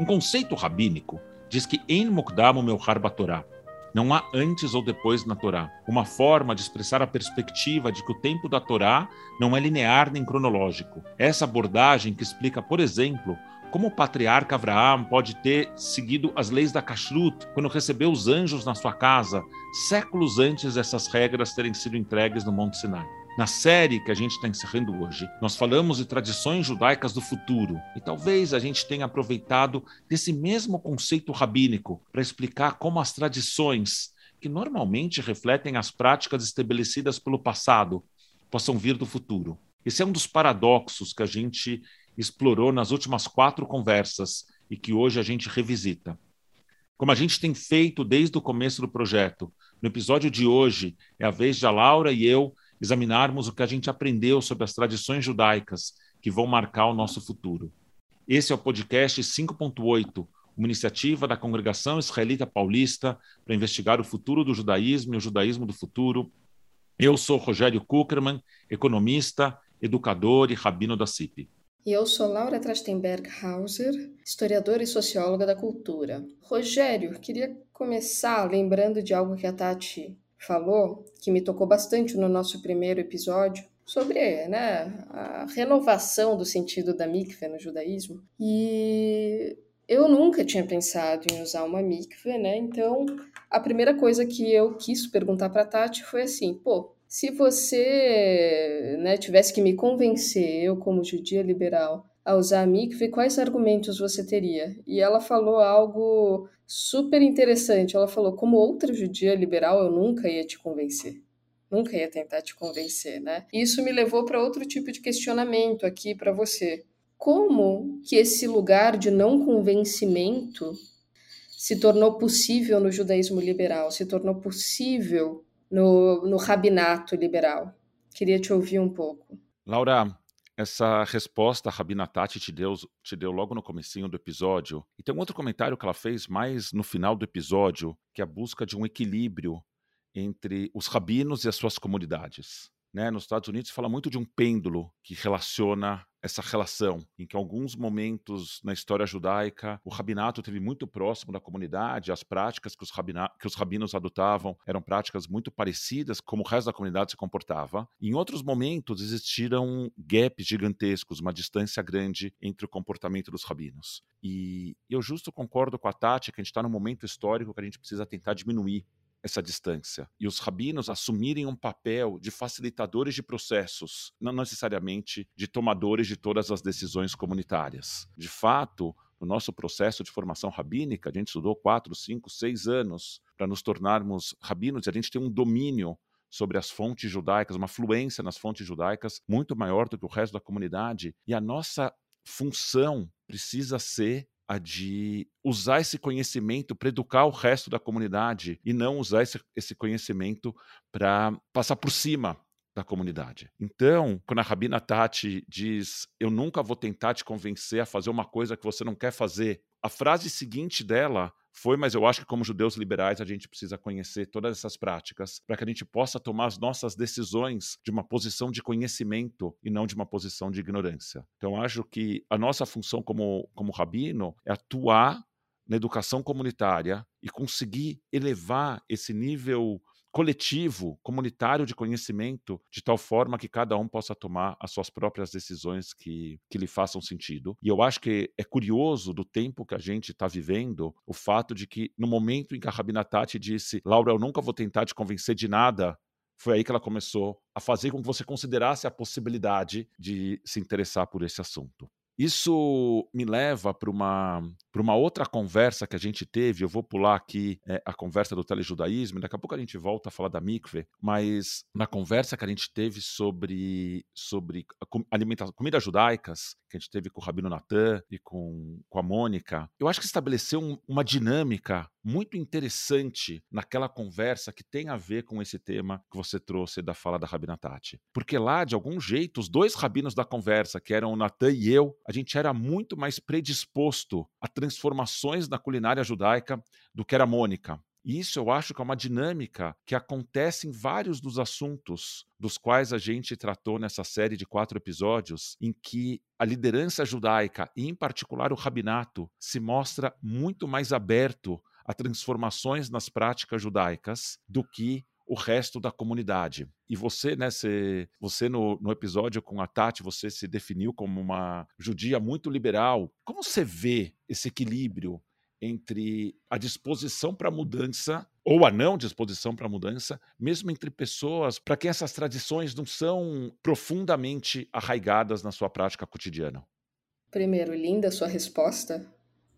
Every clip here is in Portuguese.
Um conceito rabínico diz que em Mukdam meu Torá. Não há antes ou depois na Torá. Uma forma de expressar a perspectiva de que o tempo da Torá não é linear nem cronológico. Essa abordagem que explica, por exemplo, como o patriarca Abraão pode ter seguido as leis da Kashrut quando recebeu os anjos na sua casa, séculos antes dessas regras terem sido entregues no Monte Sinai. Na série que a gente está encerrando hoje, nós falamos de tradições judaicas do futuro e talvez a gente tenha aproveitado desse mesmo conceito rabínico para explicar como as tradições, que normalmente refletem as práticas estabelecidas pelo passado, possam vir do futuro. Esse é um dos paradoxos que a gente explorou nas últimas quatro conversas e que hoje a gente revisita. Como a gente tem feito desde o começo do projeto, no episódio de hoje é a vez de a Laura e eu examinarmos o que a gente aprendeu sobre as tradições judaicas que vão marcar o nosso futuro. Esse é o podcast 5.8, uma iniciativa da Congregação Israelita Paulista para investigar o futuro do judaísmo e o judaísmo do futuro. Eu sou Rogério Kuckerman, economista, educador e rabino da CIP. E eu sou Laura Trastenberg Hauser, historiadora e socióloga da cultura. Rogério, queria começar lembrando de algo que a Tati falou, que me tocou bastante no nosso primeiro episódio, sobre né, a renovação do sentido da mikve no judaísmo. E eu nunca tinha pensado em usar uma mikve, né? Então, a primeira coisa que eu quis perguntar para Tati foi assim: pô, se você né, tivesse que me convencer, eu como judia liberal, a usar a mikve, quais argumentos você teria? E ela falou algo super interessante. Ela falou: como outra judia liberal, eu nunca ia te convencer. Nunca ia tentar te convencer, né? Isso me levou para outro tipo de questionamento aqui para você. Como que esse lugar de não convencimento se tornou possível no judaísmo liberal, se tornou possível no, no rabinato liberal? Queria te ouvir um pouco. Laura, essa resposta a Rabina Tati te deu, te deu logo no comecinho do episódio. E tem um outro comentário que ela fez mais no final do episódio, que é a busca de um equilíbrio entre os rabinos e as suas comunidades. Né? Nos Estados Unidos se fala muito de um pêndulo que relaciona essa relação, em que alguns momentos na história judaica o rabinato teve muito próximo da comunidade, as práticas que os, que os rabinos adotavam eram práticas muito parecidas como o resto da comunidade se comportava. Em outros momentos existiram gaps gigantescos, uma distância grande entre o comportamento dos rabinos. E eu justo concordo com a Tati que a gente está num momento histórico que a gente precisa tentar diminuir essa distância e os rabinos assumirem um papel de facilitadores de processos, não necessariamente de tomadores de todas as decisões comunitárias. De fato, no nosso processo de formação rabínica, a gente estudou quatro, cinco, seis anos para nos tornarmos rabinos e a gente tem um domínio sobre as fontes judaicas, uma fluência nas fontes judaicas muito maior do que o resto da comunidade. E a nossa função precisa ser a de usar esse conhecimento para educar o resto da comunidade e não usar esse, esse conhecimento para passar por cima da comunidade. Então, quando a Rabina Tati diz: Eu nunca vou tentar te convencer a fazer uma coisa que você não quer fazer, a frase seguinte dela foi, mas eu acho que como judeus liberais a gente precisa conhecer todas essas práticas para que a gente possa tomar as nossas decisões de uma posição de conhecimento e não de uma posição de ignorância. Então acho que a nossa função como, como rabino é atuar na educação comunitária e conseguir elevar esse nível coletivo, comunitário de conhecimento, de tal forma que cada um possa tomar as suas próprias decisões que, que lhe façam sentido. E eu acho que é curioso do tempo que a gente está vivendo o fato de que, no momento em que a Rabina Tati disse: Laura, eu nunca vou tentar te convencer de nada. Foi aí que ela começou a fazer com que você considerasse a possibilidade de se interessar por esse assunto. Isso me leva para uma, uma outra conversa que a gente teve. Eu vou pular aqui é, a conversa do telejudaísmo, daqui a pouco a gente volta a falar da mikve, mas na conversa que a gente teve sobre, sobre alimentação, comidas judaicas, que a gente teve com o Rabino Natan e com, com a Mônica, eu acho que estabeleceu um, uma dinâmica muito interessante naquela conversa que tem a ver com esse tema que você trouxe da fala da Rabina Tati. Porque lá, de algum jeito, os dois rabinos da conversa, que eram o Natan e eu, a gente era muito mais predisposto a transformações na culinária judaica do que era a Mônica. E isso eu acho que é uma dinâmica que acontece em vários dos assuntos dos quais a gente tratou nessa série de quatro episódios, em que a liderança judaica, e em particular o rabinato, se mostra muito mais aberto a transformações nas práticas judaicas do que o resto da comunidade. E você, né, você, você no, no episódio com a Tati, você se definiu como uma judia muito liberal. Como você vê esse equilíbrio entre a disposição para mudança ou a não disposição para mudança, mesmo entre pessoas para quem essas tradições não são profundamente arraigadas na sua prática cotidiana? Primeiro, linda sua resposta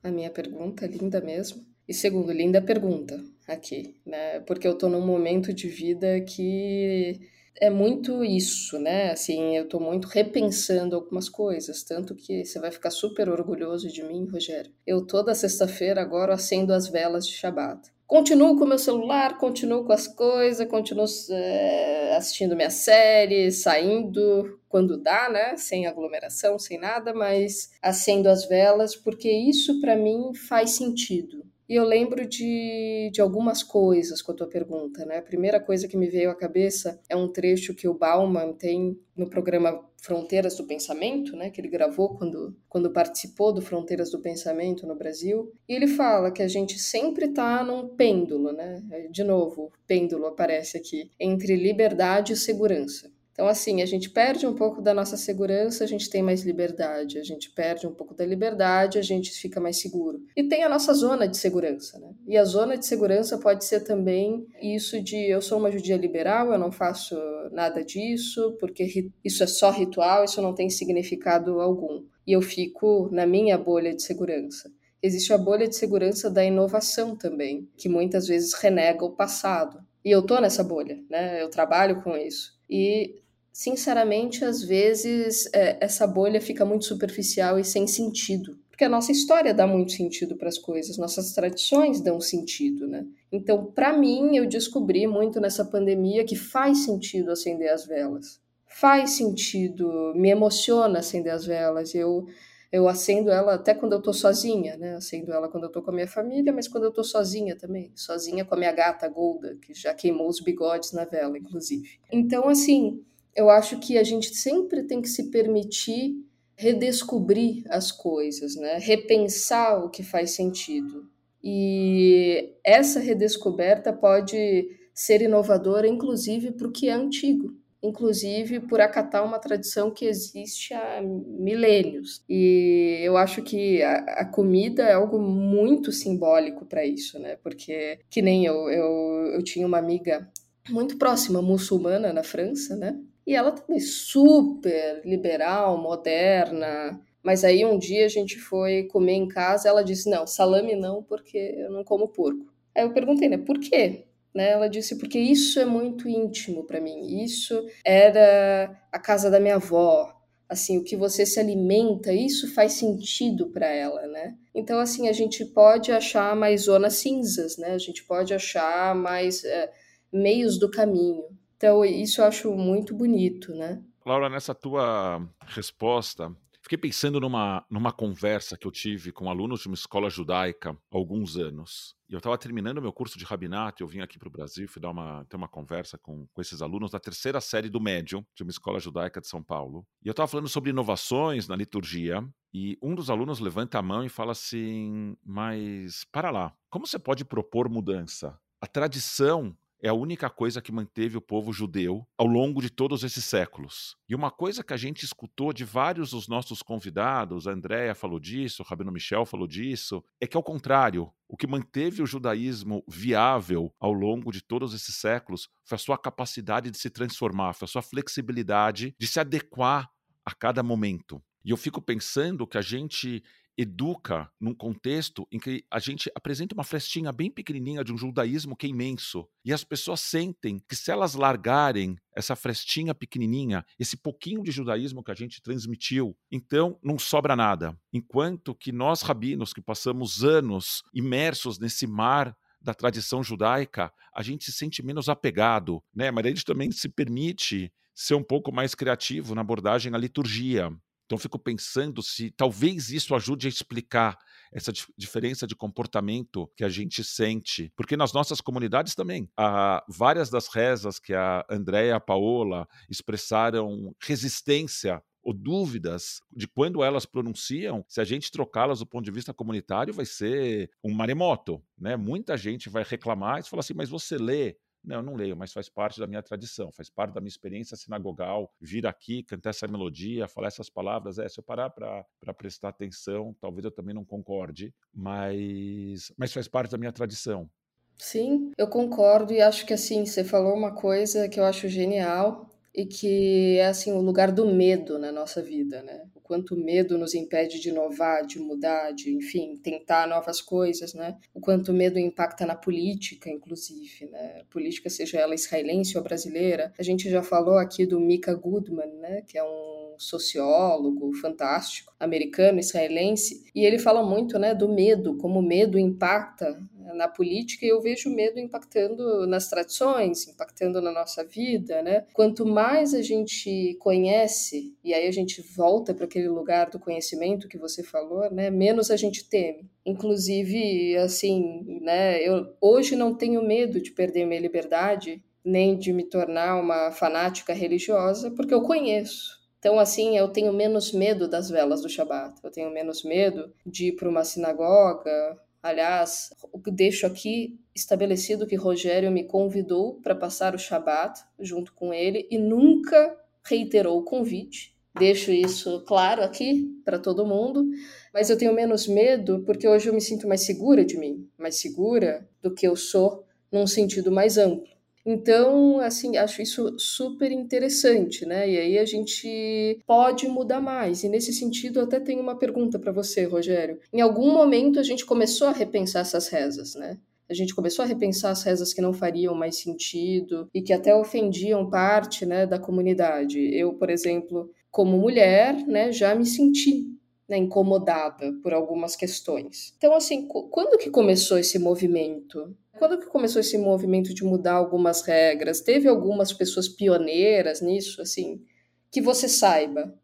à minha pergunta, linda mesmo. E segundo, linda pergunta aqui, né? Porque eu tô num momento de vida que é muito isso, né? Assim, eu tô muito repensando algumas coisas, tanto que você vai ficar super orgulhoso de mim, Rogério. Eu toda sexta-feira agora acendo as velas de Shabat. Continuo com meu celular, continuo com as coisas, continuo é, assistindo minha série, saindo quando dá, né? Sem aglomeração, sem nada, mas acendo as velas porque isso para mim faz sentido. E eu lembro de, de algumas coisas com a tua pergunta, né? A primeira coisa que me veio à cabeça é um trecho que o Bauman tem no programa Fronteiras do Pensamento, né, que ele gravou quando, quando participou do Fronteiras do Pensamento no Brasil, e ele fala que a gente sempre está num pêndulo, né? De novo, pêndulo aparece aqui, entre liberdade e segurança. Então, assim, a gente perde um pouco da nossa segurança, a gente tem mais liberdade. A gente perde um pouco da liberdade, a gente fica mais seguro. E tem a nossa zona de segurança, né? E a zona de segurança pode ser também isso de eu sou uma judia liberal, eu não faço nada disso, porque isso é só ritual, isso não tem significado algum. E eu fico na minha bolha de segurança existe a bolha de segurança da inovação também, que muitas vezes renega o passado. E eu tô nessa bolha, né? Eu trabalho com isso. E sinceramente, às vezes é, essa bolha fica muito superficial e sem sentido. Porque a nossa história dá muito sentido para as coisas, nossas tradições dão sentido, né? Então, para mim, eu descobri muito nessa pandemia que faz sentido acender as velas. Faz sentido, me emociona acender as velas. Eu eu acendo ela até quando eu tô sozinha, né? Acendo ela quando eu tô com a minha família, mas quando eu tô sozinha também. Sozinha com a minha gata Golda, que já queimou os bigodes na vela, inclusive. Então, assim, eu acho que a gente sempre tem que se permitir redescobrir as coisas, né? repensar o que faz sentido. E essa redescoberta pode ser inovadora, inclusive, para o que é antigo, inclusive por acatar uma tradição que existe há milênios. E eu acho que a, a comida é algo muito simbólico para isso, né? Porque, que nem eu, eu, eu tinha uma amiga muito próxima, muçulmana, na França, né? E ela também super liberal, moderna. Mas aí um dia a gente foi comer em casa, ela disse: "Não, salame não, porque eu não como porco". Aí eu perguntei, né, por quê? Né, ela disse porque isso é muito íntimo para mim. Isso era a casa da minha avó. Assim, o que você se alimenta, isso faz sentido para ela, né? Então, assim, a gente pode achar mais zonas cinzas, né? A gente pode achar mais é, meios do caminho. Então, isso eu acho muito bonito, né? Laura, nessa tua resposta, fiquei pensando numa, numa conversa que eu tive com alunos de uma escola judaica há alguns anos. E eu estava terminando meu curso de rabinato, eu vim aqui para o Brasil, fui dar uma, ter uma conversa com, com esses alunos da terceira série do médium, de uma escola judaica de São Paulo. E eu estava falando sobre inovações na liturgia, e um dos alunos levanta a mão e fala assim: Mas para lá, como você pode propor mudança? A tradição é a única coisa que manteve o povo judeu ao longo de todos esses séculos. E uma coisa que a gente escutou de vários dos nossos convidados, a Andrea falou disso, o Rabino Michel falou disso, é que ao contrário, o que manteve o judaísmo viável ao longo de todos esses séculos foi a sua capacidade de se transformar, foi a sua flexibilidade de se adequar a cada momento. E eu fico pensando que a gente educa num contexto em que a gente apresenta uma frestinha bem pequenininha de um judaísmo que é imenso. E as pessoas sentem que se elas largarem essa frestinha pequenininha, esse pouquinho de judaísmo que a gente transmitiu, então não sobra nada. Enquanto que nós rabinos que passamos anos imersos nesse mar da tradição judaica, a gente se sente menos apegado, né? Mas a gente também se permite ser um pouco mais criativo na abordagem à liturgia. Então fico pensando se talvez isso ajude a explicar essa dif diferença de comportamento que a gente sente, porque nas nossas comunidades também, há várias das rezas que a Andréia e a Paola expressaram resistência ou dúvidas de quando elas pronunciam, se a gente trocá-las do ponto de vista comunitário, vai ser um maremoto. Né? Muita gente vai reclamar e falar assim, mas você lê não, eu não leio, mas faz parte da minha tradição, faz parte da minha experiência sinagogal, vir aqui, cantar essa melodia, falar essas palavras. É, se eu parar para prestar atenção, talvez eu também não concorde, mas, mas faz parte da minha tradição. Sim, eu concordo e acho que assim, você falou uma coisa que eu acho genial, e que é assim o lugar do medo na nossa vida, né? O quanto o medo nos impede de inovar, de mudar, de, enfim, tentar novas coisas, né? O quanto o medo impacta na política, inclusive, né? Política, seja ela israelense ou brasileira. A gente já falou aqui do Mika Goodman, né? Que é um sociólogo fantástico, americano, israelense, e ele fala muito, né, do medo, como o medo impacta na política e eu vejo o medo impactando nas tradições, impactando na nossa vida, né? Quanto mais a gente conhece, e aí a gente volta para aquele lugar do conhecimento que você falou, né? Menos a gente teme. Inclusive, assim, né? Eu hoje não tenho medo de perder minha liberdade, nem de me tornar uma fanática religiosa, porque eu conheço. Então, assim, eu tenho menos medo das velas do Shabat, eu tenho menos medo de ir para uma sinagoga, Aliás, deixo aqui estabelecido que Rogério me convidou para passar o Shabat junto com ele e nunca reiterou o convite. Deixo isso claro aqui para todo mundo, mas eu tenho menos medo porque hoje eu me sinto mais segura de mim, mais segura do que eu sou num sentido mais amplo. Então, assim, acho isso super interessante, né? E aí a gente pode mudar mais. E nesse sentido, até tenho uma pergunta para você, Rogério. Em algum momento a gente começou a repensar essas rezas, né? A gente começou a repensar as rezas que não fariam mais sentido e que até ofendiam parte, né, da comunidade. Eu, por exemplo, como mulher, né, já me senti né, incomodada por algumas questões. Então, assim, quando que começou esse movimento? Quando que começou esse movimento de mudar algumas regras? Teve algumas pessoas pioneiras nisso, assim, que você saiba?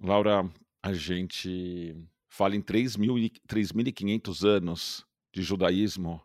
Laura, a gente fala em 3.500 anos de judaísmo.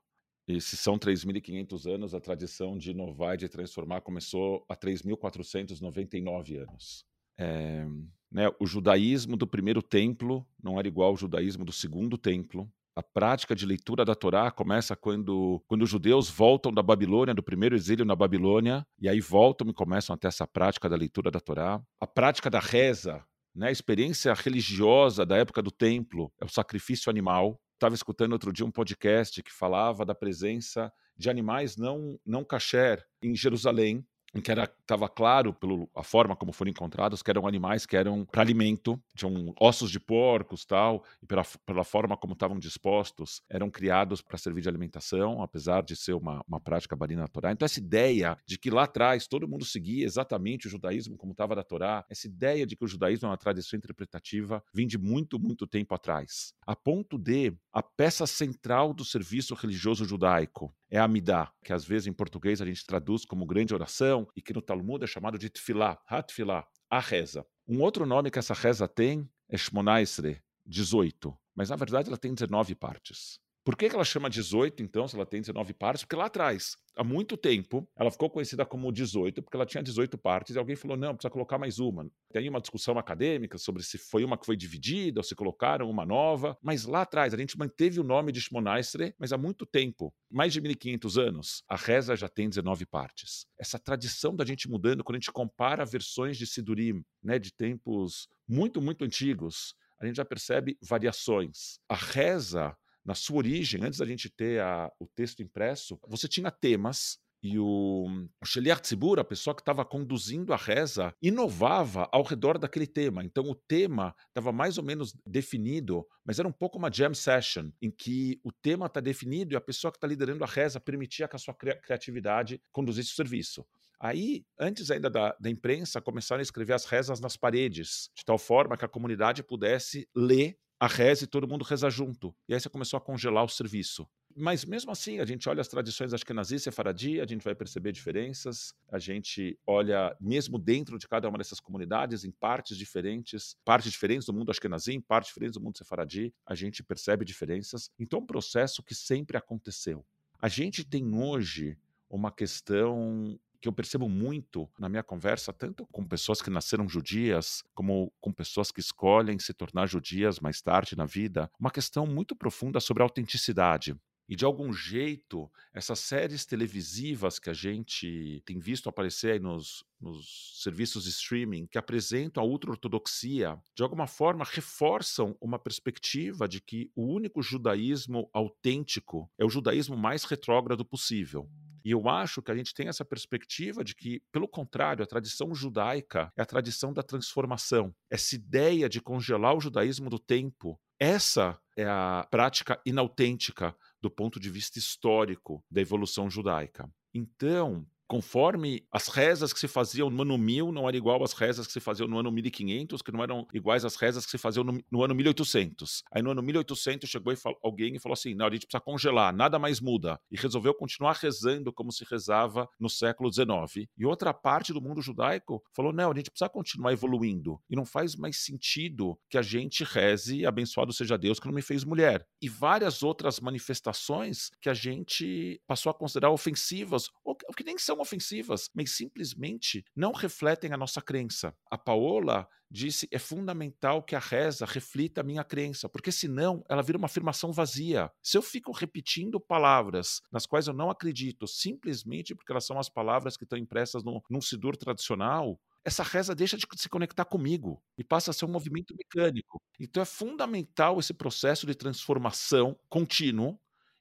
E se são 3.500 anos, a tradição de inovar e de transformar começou há 3.499 anos. É, né, o judaísmo do primeiro templo não era igual ao judaísmo do segundo templo a prática de leitura da Torá começa quando, quando os judeus voltam da Babilônia, do primeiro exílio na Babilônia, e aí voltam e começam a ter essa prática da leitura da Torá. A prática da reza, né, a experiência religiosa da época do templo, é o sacrifício animal. Estava escutando outro dia um podcast que falava da presença de animais não, não kasher em Jerusalém, em que estava claro pela forma como foram encontrados que eram animais que eram para alimento, tinham ossos de porcos tal, e pela, pela forma como estavam dispostos, eram criados para servir de alimentação, apesar de ser uma, uma prática barina na Torá. Então essa ideia de que lá atrás todo mundo seguia exatamente o judaísmo como estava da Torá, essa ideia de que o judaísmo é uma tradição interpretativa vem de muito, muito tempo atrás. A ponto de a peça central do serviço religioso judaico é Amidá, que às vezes em português a gente traduz como grande oração e que no Talmud é chamado de Tfilá, Hatfilá, a reza. Um outro nome que essa reza tem é Shmonaisre, 18, mas na verdade ela tem 19 partes. Por que, ela chama 18, então, se ela tem 19 partes? Porque lá atrás, há muito tempo, ela ficou conhecida como 18, porque ela tinha 18 partes, e alguém falou: não, precisa colocar mais uma. Tem uma discussão acadêmica sobre se foi uma que foi dividida ou se colocaram uma nova, mas lá atrás a gente manteve o nome de Shmonaistre, mas há muito tempo mais de 1500 anos, a reza já tem 19 partes. Essa tradição da gente mudando, quando a gente compara versões de Sidurim, né, de tempos muito, muito antigos, a gente já percebe variações. A reza na sua origem, antes da gente ter a, o texto impresso, você tinha temas e o, o Sheliach Tzibur, a pessoa que estava conduzindo a reza, inovava ao redor daquele tema. Então o tema estava mais ou menos definido, mas era um pouco uma jam session, em que o tema está definido e a pessoa que está liderando a reza permitia que a sua criatividade conduzisse o serviço. Aí, antes ainda da, da, imprensa, começaram a escrever as rezas nas paredes, de tal forma que a comunidade pudesse ler a reza e todo mundo reza junto. E aí você começou a congelar o serviço. mas mesmo assim, a gente olha as tradições Ashkenazi Sefaradi, a gente vai perceber diferenças, a gente olha mesmo dentro de cada uma dessas comunidades, em partes diferentes, partes diferentes do mundo Ashkenazi, em partes diferentes do mundo Sefaradi, a gente percebe diferenças. Então, é um processo que sempre aconteceu. A gente tem hoje uma questão que eu percebo muito na minha conversa, tanto com pessoas que nasceram judias, como com pessoas que escolhem se tornar judias mais tarde na vida, uma questão muito profunda sobre autenticidade. E de algum jeito, essas séries televisivas que a gente tem visto aparecer aí nos, nos serviços de streaming, que apresentam a ultra-ortodoxia, de alguma forma reforçam uma perspectiva de que o único judaísmo autêntico é o judaísmo mais retrógrado possível. E eu acho que a gente tem essa perspectiva de que, pelo contrário, a tradição judaica é a tradição da transformação. Essa ideia de congelar o judaísmo do tempo, essa é a prática inautêntica do ponto de vista histórico da evolução judaica. Então, conforme as rezas que se faziam no ano 1000 não eram igual às rezas que se faziam no ano 1500, que não eram iguais às rezas que se faziam no, no ano 1800. Aí no ano 1800 chegou e alguém e falou assim: não, a gente precisa congelar, nada mais muda. E resolveu continuar rezando como se rezava no século XIX. E outra parte do mundo judaico falou: não, a gente precisa continuar evoluindo. E não faz mais sentido que a gente reze, abençoado seja Deus que não me fez mulher. E várias outras manifestações que a gente passou a considerar ofensivas, ou que nem são ofensivas, mas simplesmente não refletem a nossa crença. A Paola disse: é fundamental que a reza reflita a minha crença, porque senão ela vira uma afirmação vazia. Se eu fico repetindo palavras nas quais eu não acredito, simplesmente porque elas são as palavras que estão impressas no, num sidur tradicional, essa reza deixa de se conectar comigo e passa a ser um movimento mecânico. Então é fundamental esse processo de transformação contínuo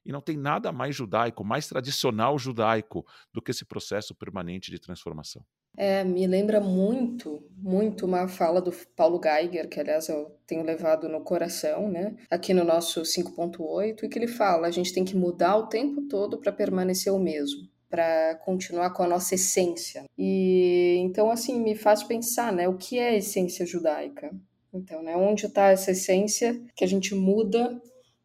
e não tem nada mais judaico, mais tradicional judaico do que esse processo permanente de transformação. É, me lembra muito, muito uma fala do Paulo Geiger, que aliás eu tenho levado no coração, né? Aqui no nosso 5.8, e que ele fala: a gente tem que mudar o tempo todo para permanecer o mesmo, para continuar com a nossa essência. E então, assim, me faz pensar, né? O que é essência judaica? Então, né? Onde está essa essência que a gente muda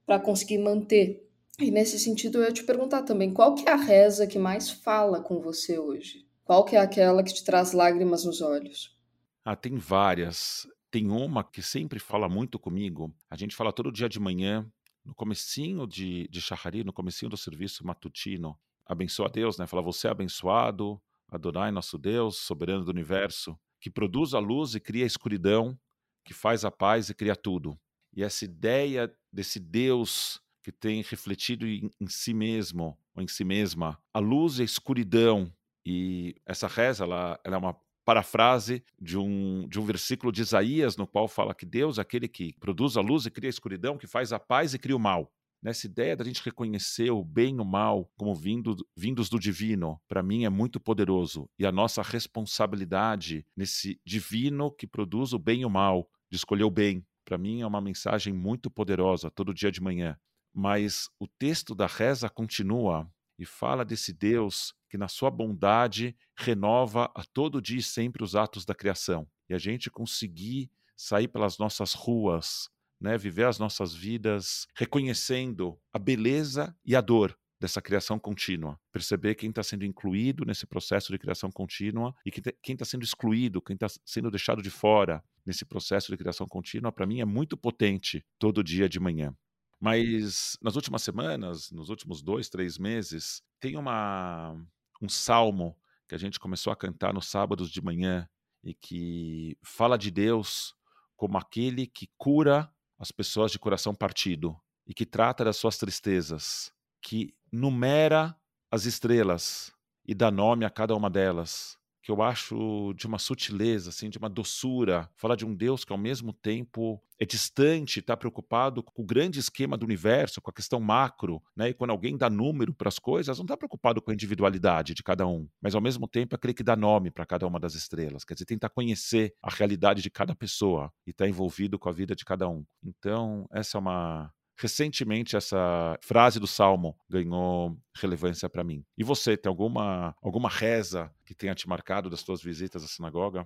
para conseguir manter e nesse sentido eu ia te perguntar também, qual que é a reza que mais fala com você hoje? Qual que é aquela que te traz lágrimas nos olhos? Ah, tem várias. Tem uma que sempre fala muito comigo. A gente fala todo dia de manhã, no comecinho de, de Shahari, no comecinho do serviço matutino. Abençoa Deus, né? Fala, você é abençoado, Adonai, nosso Deus, soberano do universo, que produz a luz e cria a escuridão, que faz a paz e cria tudo. E essa ideia desse Deus que tem refletido em, em, si mesmo ou em si mesma a luz e a escuridão. E essa reza ela, ela é uma parafrase de um, de um versículo de Isaías, no qual fala que Deus é aquele que produz a luz e cria a escuridão, que faz a paz e cria o mal. Nessa ideia da gente reconhecer o bem e o mal como vindo, vindos do divino, para mim é muito poderoso. E a nossa responsabilidade nesse divino que produz o bem e o mal, de escolher o bem, para mim é uma mensagem muito poderosa todo dia de manhã. Mas o texto da reza continua e fala desse Deus que, na sua bondade, renova a todo dia e sempre os atos da criação. E a gente conseguir sair pelas nossas ruas, né, viver as nossas vidas reconhecendo a beleza e a dor dessa criação contínua. Perceber quem está sendo incluído nesse processo de criação contínua e quem está sendo excluído, quem está sendo deixado de fora nesse processo de criação contínua, para mim é muito potente todo dia de manhã. Mas nas últimas semanas, nos últimos dois, três meses, tem uma, um salmo que a gente começou a cantar nos sábados de manhã e que fala de Deus como aquele que cura as pessoas de coração partido e que trata das suas tristezas, que numera as estrelas e dá nome a cada uma delas, que eu acho de uma sutileza, assim, de uma doçura. Falar de um Deus que ao mesmo tempo é distante, está preocupado com o grande esquema do universo, com a questão macro, né? E quando alguém dá número para as coisas, não está preocupado com a individualidade de cada um, mas ao mesmo tempo é aquele que dá nome para cada uma das estrelas. Quer dizer, tentar conhecer a realidade de cada pessoa e estar tá envolvido com a vida de cada um. Então, essa é uma recentemente essa frase do Salmo ganhou relevância para mim. E você, tem alguma, alguma reza que tenha te marcado das suas visitas à sinagoga?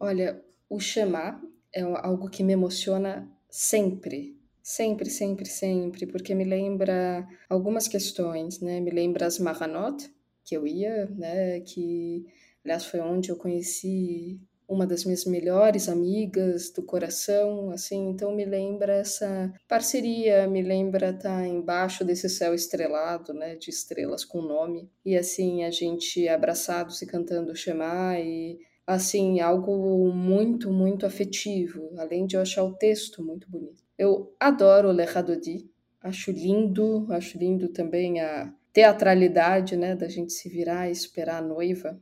Olha, o Shema é algo que me emociona sempre, Sempre, sempre, sempre, porque me lembra algumas questões, né? Me lembra as Maranot, que eu ia, né? Que, aliás, foi onde eu conheci uma das minhas melhores amigas do coração, assim, então me lembra essa parceria, me lembra estar tá embaixo desse céu estrelado, né, de estrelas com nome, e assim, a gente abraçados e cantando Shema e assim, algo muito, muito afetivo, além de eu achar o texto muito bonito. Eu adoro Le Radodi, acho lindo, acho lindo também a teatralidade, né, da gente se virar e esperar a noiva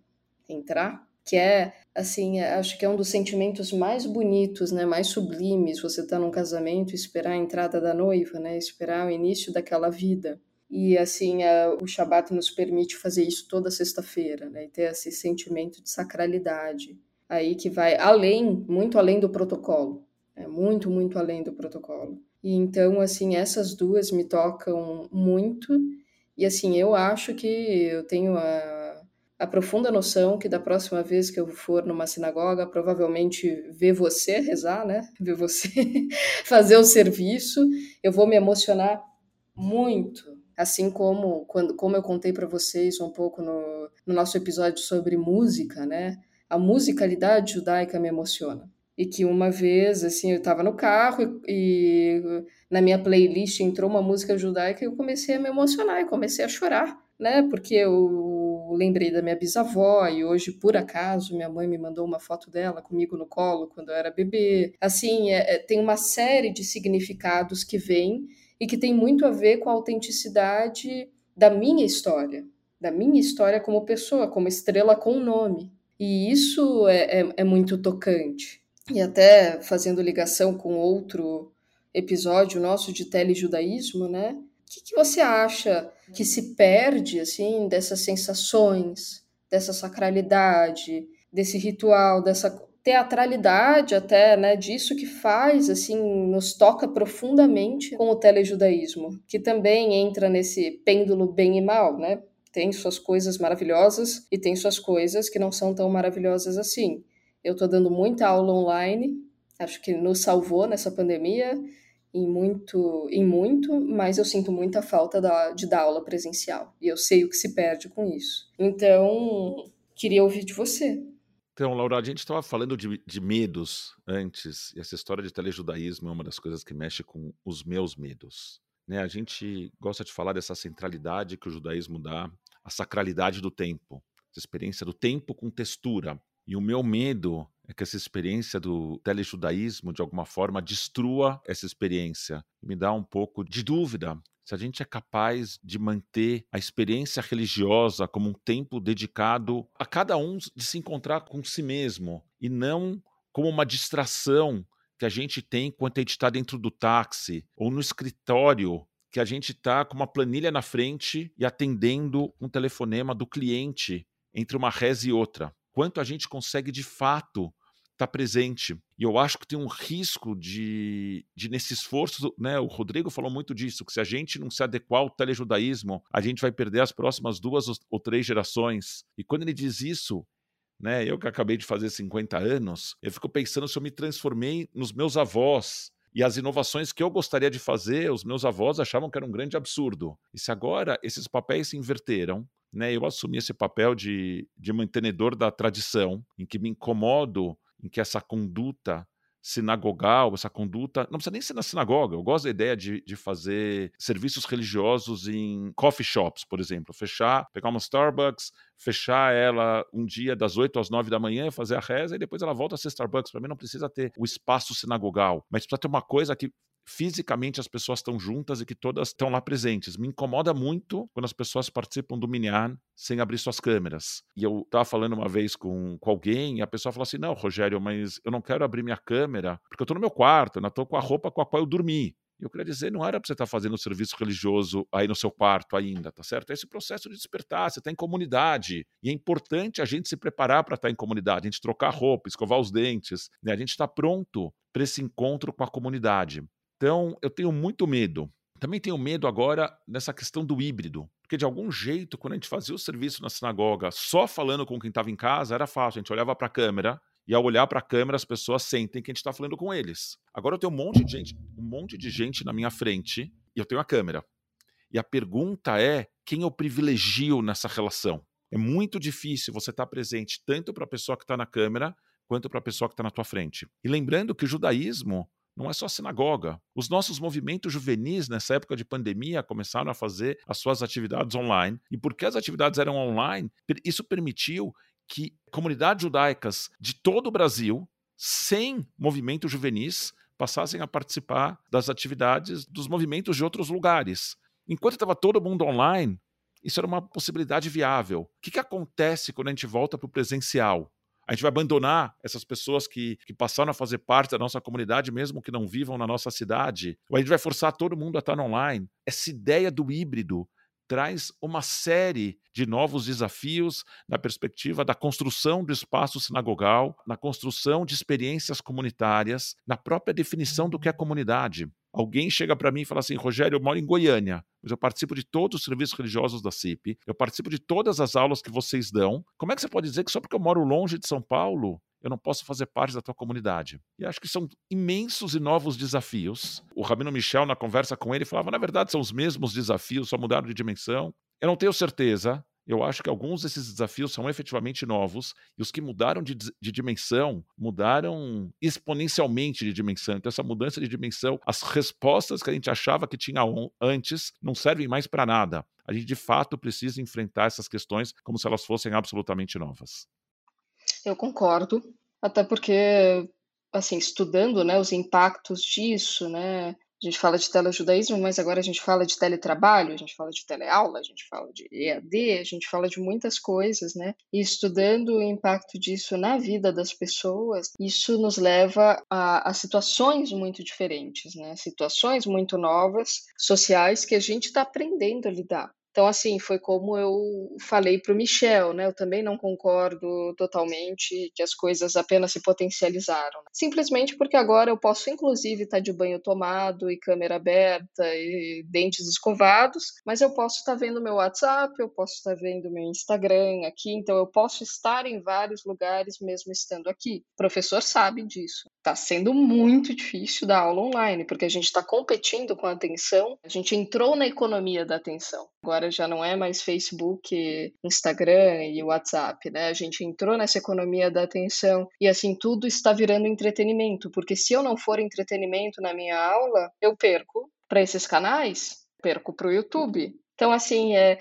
entrar, que é, assim, acho que é um dos sentimentos mais bonitos, né, mais sublimes, você tá num casamento e esperar a entrada da noiva, né, esperar o início daquela vida. E assim, a, o Shabat nos permite fazer isso toda sexta-feira, né? E ter esse sentimento de sacralidade aí que vai além, muito além do protocolo, é muito, muito além do protocolo. E então, assim, essas duas me tocam muito. E assim, eu acho que eu tenho a, a profunda noção que da próxima vez que eu for numa sinagoga, provavelmente ver você rezar, né? Ver você fazer o serviço, eu vou me emocionar muito assim como quando como eu contei para vocês um pouco no, no nosso episódio sobre música, né? A musicalidade judaica me emociona. E que uma vez, assim, eu estava no carro e, e, na minha playlist entrou uma música judaica e eu comecei a me emocionar e comecei a chorar, né? Porque eu lembrei da minha bisavó e hoje, por acaso, minha mãe me mandou uma foto dela comigo no colo quando eu era bebê. Assim, é, é, tem uma série de significados que vêm e que tem muito a ver com a autenticidade da minha história, da minha história como pessoa, como estrela com nome. E isso é, é, é muito tocante. E até fazendo ligação com outro episódio nosso de telejudaísmo, né? O que, que você acha que se perde, assim, dessas sensações, dessa sacralidade, desse ritual, dessa teatralidade até, né, disso que faz, assim, nos toca profundamente com o telejudaísmo, que também entra nesse pêndulo bem e mal, né? Tem suas coisas maravilhosas e tem suas coisas que não são tão maravilhosas assim. Eu estou dando muita aula online, acho que nos salvou nessa pandemia em muito, em muito, mas eu sinto muita falta da, de dar aula presencial e eu sei o que se perde com isso. Então, queria ouvir de você. Então, Laura, a gente estava falando de, de, medos antes, e essa história de telejudaísmo é uma das coisas que mexe com os meus medos. Né? A gente gosta de falar dessa centralidade que o judaísmo dá, a sacralidade do tempo, essa experiência do tempo com textura. E o meu medo é que essa experiência do telejudaísmo, de alguma forma, destrua essa experiência. Me dá um pouco de dúvida se a gente é capaz de manter a experiência religiosa como um tempo dedicado a cada um de se encontrar com si mesmo e não como uma distração que a gente tem quando a gente está dentro do táxi ou no escritório, que a gente está com uma planilha na frente e atendendo um telefonema do cliente entre uma reza e outra. Quanto a gente consegue de fato está presente. E eu acho que tem um risco de, de, nesse esforço, né? O Rodrigo falou muito disso, que se a gente não se adequar ao telejudaísmo, a gente vai perder as próximas duas ou três gerações. E quando ele diz isso, né? Eu que acabei de fazer 50 anos, eu fico pensando se eu me transformei nos meus avós. E as inovações que eu gostaria de fazer, os meus avós achavam que era um grande absurdo. E se agora esses papéis se inverteram, né, eu assumi esse papel de, de mantenedor da tradição, em que me incomodo em que essa conduta sinagogal, essa conduta. Não precisa nem ser na sinagoga. Eu gosto da ideia de, de fazer serviços religiosos em coffee shops, por exemplo. Fechar, pegar uma Starbucks, fechar ela um dia das 8 às 9 da manhã, fazer a reza e depois ela volta a ser Starbucks. Para mim não precisa ter o espaço sinagogal, mas precisa ter uma coisa que fisicamente as pessoas estão juntas e que todas estão lá presentes. Me incomoda muito quando as pessoas participam do Minyan sem abrir suas câmeras. E eu estava falando uma vez com, com alguém e a pessoa falou assim: Não, Rogério, mas eu não quero abrir minha câmera porque eu estou no meu quarto, eu estou com a roupa com a qual eu dormi. E eu queria dizer, não era para você estar tá fazendo o serviço religioso aí no seu quarto ainda, tá certo? É esse processo de despertar, você está em comunidade. E é importante a gente se preparar para estar tá em comunidade, a gente trocar roupa, escovar os dentes, né? A gente está pronto para esse encontro com a comunidade. Então, eu tenho muito medo. Também tenho medo agora nessa questão do híbrido. Porque, de algum jeito, quando a gente fazia o serviço na sinagoga só falando com quem estava em casa, era fácil. A gente olhava para a câmera e ao olhar para a câmera as pessoas sentem que a gente está falando com eles. Agora eu tenho um monte de gente, um monte de gente na minha frente e eu tenho a câmera. E a pergunta é quem eu privilegio nessa relação. É muito difícil você estar tá presente tanto para a pessoa que está na câmera quanto para a pessoa que está na tua frente. E lembrando que o judaísmo não é só sinagoga. Os nossos movimentos juvenis, nessa época de pandemia, começaram a fazer as suas atividades online. E porque as atividades eram online, isso permitiu que comunidades judaicas de todo o Brasil, sem movimentos juvenis, passassem a participar das atividades dos movimentos de outros lugares. Enquanto estava todo mundo online, isso era uma possibilidade viável. O que, que acontece quando a gente volta para o presencial? A gente vai abandonar essas pessoas que, que passaram a fazer parte da nossa comunidade, mesmo que não vivam na nossa cidade? Ou a gente vai forçar todo mundo a estar online? Essa ideia do híbrido traz uma série de novos desafios na perspectiva da construção do espaço sinagogal, na construção de experiências comunitárias, na própria definição do que é comunidade. Alguém chega para mim e fala assim: Rogério, eu moro em Goiânia, mas eu participo de todos os serviços religiosos da CIP, eu participo de todas as aulas que vocês dão. Como é que você pode dizer que só porque eu moro longe de São Paulo, eu não posso fazer parte da tua comunidade. E acho que são imensos e novos desafios. O Rabino Michel, na conversa com ele, falava: na verdade, são os mesmos desafios, só mudaram de dimensão. Eu não tenho certeza, eu acho que alguns desses desafios são efetivamente novos e os que mudaram de, de, dimensão mudaram exponencialmente de dimensão. Então, essa mudança de dimensão, as respostas que a gente achava que tinha antes não servem mais para nada. A gente, de fato, precisa enfrentar essas questões como se elas fossem absolutamente novas. Eu concordo, até porque, assim, estudando né, os impactos disso, né, a gente fala de telejudaísmo, mas agora a gente fala de teletrabalho, a gente fala de teleaula, a gente fala de EAD, a gente fala de muitas coisas, né? E estudando o impacto disso na vida das pessoas, isso nos leva a, a situações muito diferentes, né? Situações muito novas, sociais, que a gente está aprendendo a lidar. Então, assim, foi como eu falei para o Michel, né? Eu também não concordo totalmente que as coisas apenas se potencializaram. Simplesmente porque agora eu posso, inclusive, estar tá de banho tomado e câmera aberta e dentes escovados, mas eu posso estar tá vendo meu WhatsApp, eu posso estar tá vendo meu Instagram aqui, então eu posso estar em vários lugares mesmo estando aqui. O professor sabe disso. Está sendo muito difícil dar aula online, porque a gente está competindo com a atenção, a gente entrou na economia da atenção. Agora já não é mais Facebook, Instagram e WhatsApp, né? A gente entrou nessa economia da atenção e assim tudo está virando entretenimento, porque se eu não for entretenimento na minha aula, eu perco para esses canais, perco para o YouTube. Então assim é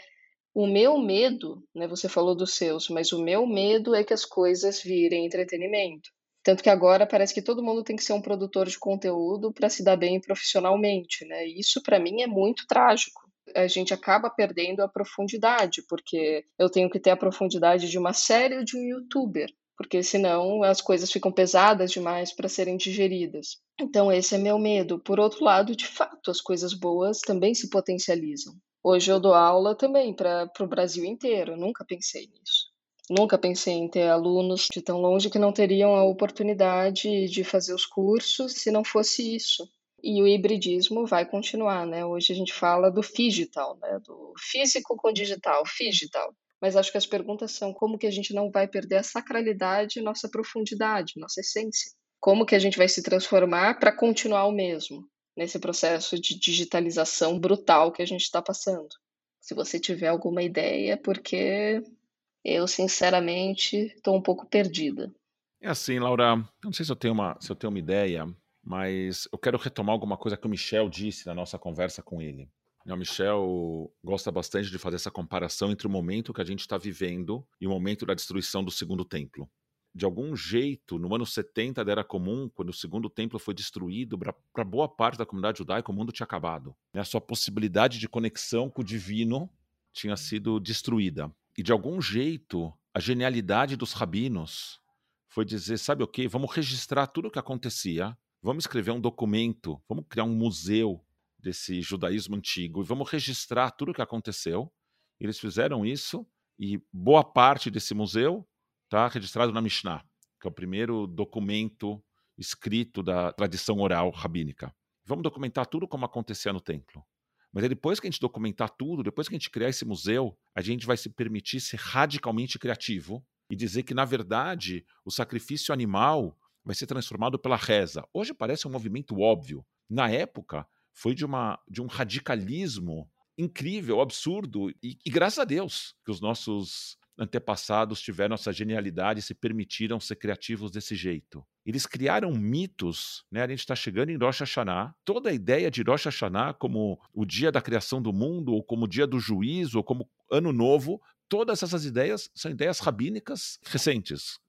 o meu medo, né? Você falou dos seus, mas o meu medo é que as coisas virem entretenimento. Tanto que agora parece que todo mundo tem que ser um produtor de conteúdo para se dar bem profissionalmente, né? Isso para mim é muito trágico a gente acaba perdendo a profundidade, porque eu tenho que ter a profundidade de uma série ou de um youtuber, porque senão as coisas ficam pesadas demais para serem digeridas. Então, esse é meu medo. Por outro lado, de fato, as coisas boas também se potencializam. Hoje eu dou aula também para o Brasil inteiro, nunca pensei nisso. Nunca pensei em ter alunos de tão longe que não teriam a oportunidade de fazer os cursos se não fosse isso e o hibridismo vai continuar, né? Hoje a gente fala do digital, né? Do físico com digital, digital. Mas acho que as perguntas são como que a gente não vai perder a sacralidade, nossa profundidade, nossa essência. Como que a gente vai se transformar para continuar o mesmo nesse processo de digitalização brutal que a gente está passando? Se você tiver alguma ideia, porque eu sinceramente estou um pouco perdida. É assim, Laura, não sei se eu tenho uma, se eu tenho uma ideia, mas eu quero retomar alguma coisa que o Michel disse na nossa conversa com ele. O Michel gosta bastante de fazer essa comparação entre o momento que a gente está vivendo e o momento da destruição do segundo templo. De algum jeito, no ano 70 da Era Comum, quando o segundo templo foi destruído, para boa parte da comunidade judaica, o mundo tinha acabado. A sua possibilidade de conexão com o divino tinha sido destruída. E de algum jeito, a genialidade dos rabinos foi dizer: sabe o que? Vamos registrar tudo o que acontecia vamos escrever um documento, vamos criar um museu desse judaísmo antigo e vamos registrar tudo o que aconteceu. Eles fizeram isso e boa parte desse museu está registrado na Mishnah, que é o primeiro documento escrito da tradição oral rabínica. Vamos documentar tudo como acontecia no templo. Mas aí depois que a gente documentar tudo, depois que a gente criar esse museu, a gente vai se permitir ser radicalmente criativo e dizer que, na verdade, o sacrifício animal vai ser transformado pela reza. Hoje parece um movimento óbvio. Na época, foi de, uma, de um radicalismo incrível, absurdo, e, e graças a Deus que os nossos antepassados tiveram essa genialidade e se permitiram ser criativos desse jeito. Eles criaram mitos, né? A gente está chegando em Rosh Hashanah. Toda a ideia de Rosh Hashanah como o dia da criação do mundo, ou como o dia do juízo, ou como ano novo, todas essas ideias são ideias rabínicas recentes,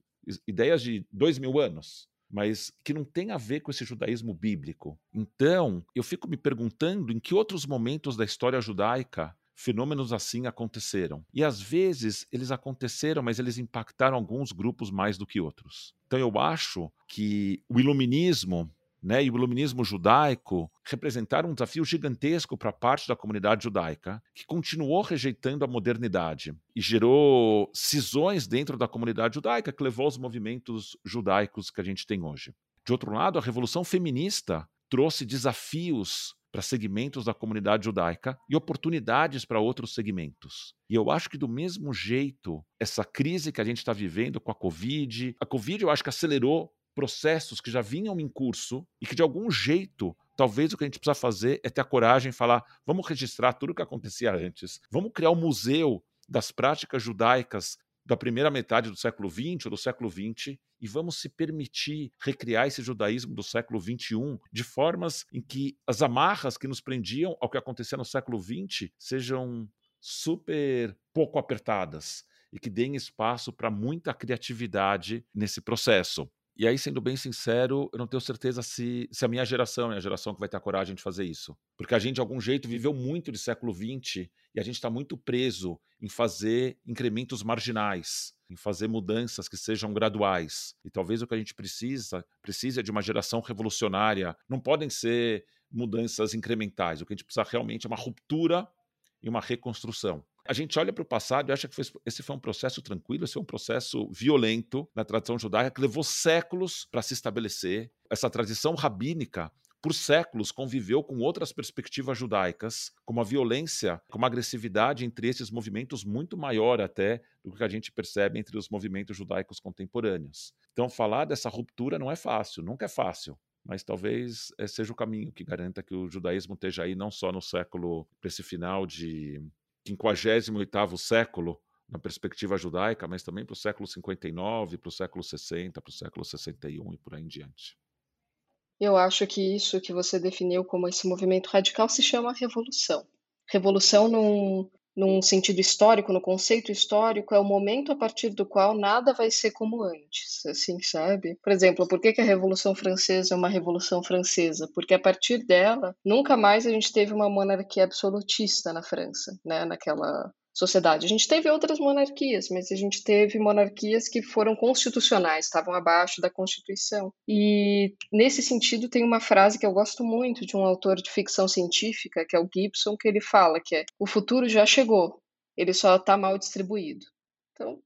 ideias de dois mil anos mas que não tem a ver com esse judaísmo bíblico. Então, eu fico me perguntando em que outros momentos da história judaica fenômenos assim aconteceram. E às vezes eles aconteceram, mas eles impactaram alguns grupos mais do que outros. Então eu acho que o iluminismo né, e o iluminismo judaico representaram um desafio gigantesco para parte da comunidade judaica, que continuou rejeitando a modernidade e gerou cisões dentro da comunidade judaica que levou aos movimentos judaicos que a gente tem hoje. De outro lado, a revolução feminista trouxe desafios para segmentos da comunidade judaica e oportunidades para outros segmentos. E eu acho que, do mesmo jeito, essa crise que a gente está vivendo com a Covid, a Covid eu acho que acelerou processos que já vinham em curso e que, de algum jeito, talvez o que a gente precisa fazer é ter a coragem de falar: vamos registrar tudo o que acontecia antes, vamos criar um museu das práticas judaicas da primeira metade do século XX ou do século XX e vamos se permitir recriar esse judaísmo do século XXI de formas em que as amarras que nos prendiam ao que acontecia no século XX sejam super pouco apertadas e que deem espaço para muita criatividade nesse processo. E aí, sendo bem sincero, eu não tenho certeza se, se a minha geração é a geração que vai ter a coragem de fazer isso. Porque a gente, de algum jeito, viveu muito de século XX e a gente está muito preso em fazer incrementos marginais, em fazer mudanças que sejam graduais. E talvez o que a gente precisa, precisa de uma geração revolucionária. Não podem ser mudanças incrementais. O que a gente precisa realmente é uma ruptura e uma reconstrução. A gente olha para o passado e acha que foi, esse foi um processo tranquilo, esse foi um processo violento na tradição judaica que levou séculos para se estabelecer. Essa tradição rabínica por séculos conviveu com outras perspectivas judaicas, com uma violência, com uma agressividade entre esses movimentos muito maior até do que a gente percebe entre os movimentos judaicos contemporâneos. Então, falar dessa ruptura não é fácil, nunca é fácil mas talvez eh, seja o caminho que garanta que o judaísmo esteja aí não só no século, para esse final de 58º século, na perspectiva judaica, mas também para o século 59, para o século 60, para o século 61 e por aí em diante. Eu acho que isso que você definiu como esse movimento radical se chama revolução. Revolução num, num sentido histórico, no conceito histórico, é o momento a partir do qual nada vai ser como antes, assim, sabe? Por exemplo, por que, que a Revolução Francesa é uma Revolução Francesa? Porque a partir dela, nunca mais a gente teve uma monarquia absolutista na França, né? Naquela sociedade. A gente teve outras monarquias, mas a gente teve monarquias que foram constitucionais, estavam abaixo da Constituição. E nesse sentido tem uma frase que eu gosto muito de um autor de ficção científica, que é o Gibson, que ele fala que é: "O futuro já chegou, ele só está mal distribuído". Então,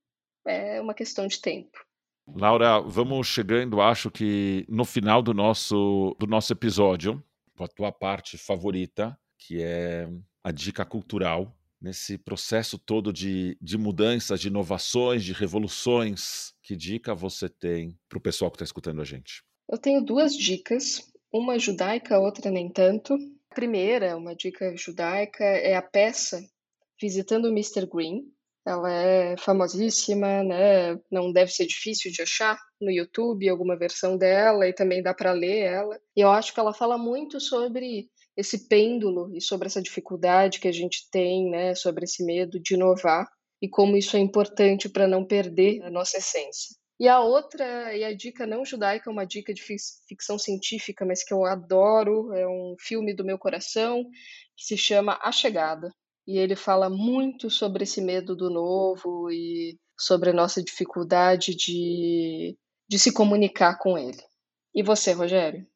é uma questão de tempo. Laura, vamos chegando, acho que no final do nosso do nosso episódio, com a tua parte favorita, que é a dica cultural nesse processo todo de, de mudanças, de inovações, de revoluções, que dica você tem para o pessoal que está escutando a gente? Eu tenho duas dicas, uma judaica, outra nem tanto. A primeira, uma dica judaica, é a peça Visitando o Mr. Green. Ela é famosíssima, né? Não deve ser difícil de achar no YouTube alguma versão dela e também dá para ler ela. E eu acho que ela fala muito sobre esse pêndulo e sobre essa dificuldade que a gente tem, né, sobre esse medo de inovar e como isso é importante para não perder a nossa essência. E a outra, e a dica não judaica, é uma dica de ficção científica, mas que eu adoro, é um filme do meu coração, que se chama A Chegada. E ele fala muito sobre esse medo do novo e sobre a nossa dificuldade de, de se comunicar com ele. E você, Rogério?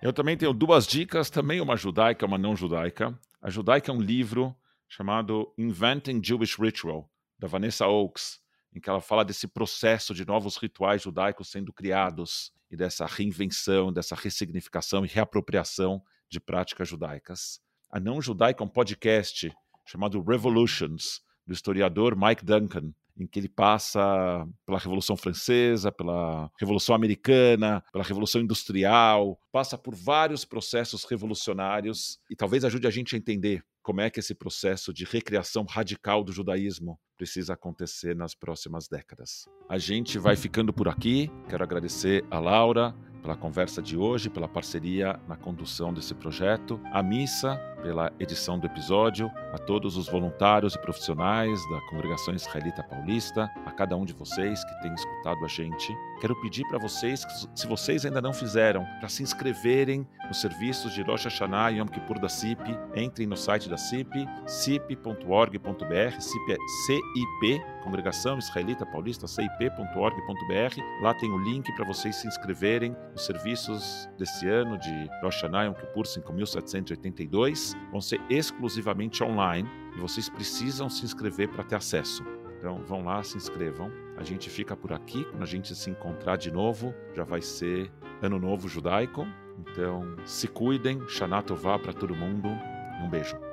Eu também tenho duas dicas, também uma judaica, uma não judaica. A judaica é um livro chamado Inventing Jewish Ritual, da Vanessa Oakes, em que ela fala desse processo de novos rituais judaicos sendo criados e dessa reinvenção, dessa ressignificação e reapropriação de práticas judaicas. A não judaica é um podcast chamado Revolutions, do historiador Mike Duncan, em que ele passa pela Revolução Francesa, pela Revolução Americana, pela Revolução Industrial, passa por vários processos revolucionários e talvez ajude a gente a entender como é que esse processo de recriação radical do judaísmo precisa acontecer nas próximas décadas. A gente vai ficando por aqui. Quero agradecer a Laura, pela conversa de hoje, pela parceria na condução desse projeto, a Missa pela edição do episódio, a todos os voluntários e profissionais da Congregação Israelita Paulista, a cada um de vocês que tem escutado a gente. Quero pedir para vocês, se vocês ainda não fizeram, para se inscreverem nos serviços de Rosh Hashanah e Yom Kippur da CIP. Entrem no site da CIP, cip.org.br, CIP é CIP, Congregação Israelita Paulista, cip.org.br. Lá tem o link para vocês se inscreverem nos serviços desse ano de Rosh Hashanah Yom Kippur 5782 vão ser exclusivamente online e vocês precisam se inscrever para ter acesso. Então vão lá, se inscrevam. A gente fica por aqui. Quando a gente se encontrar de novo, já vai ser Ano Novo Judaico. Então se cuidem. Shana Tová para todo mundo. Um beijo.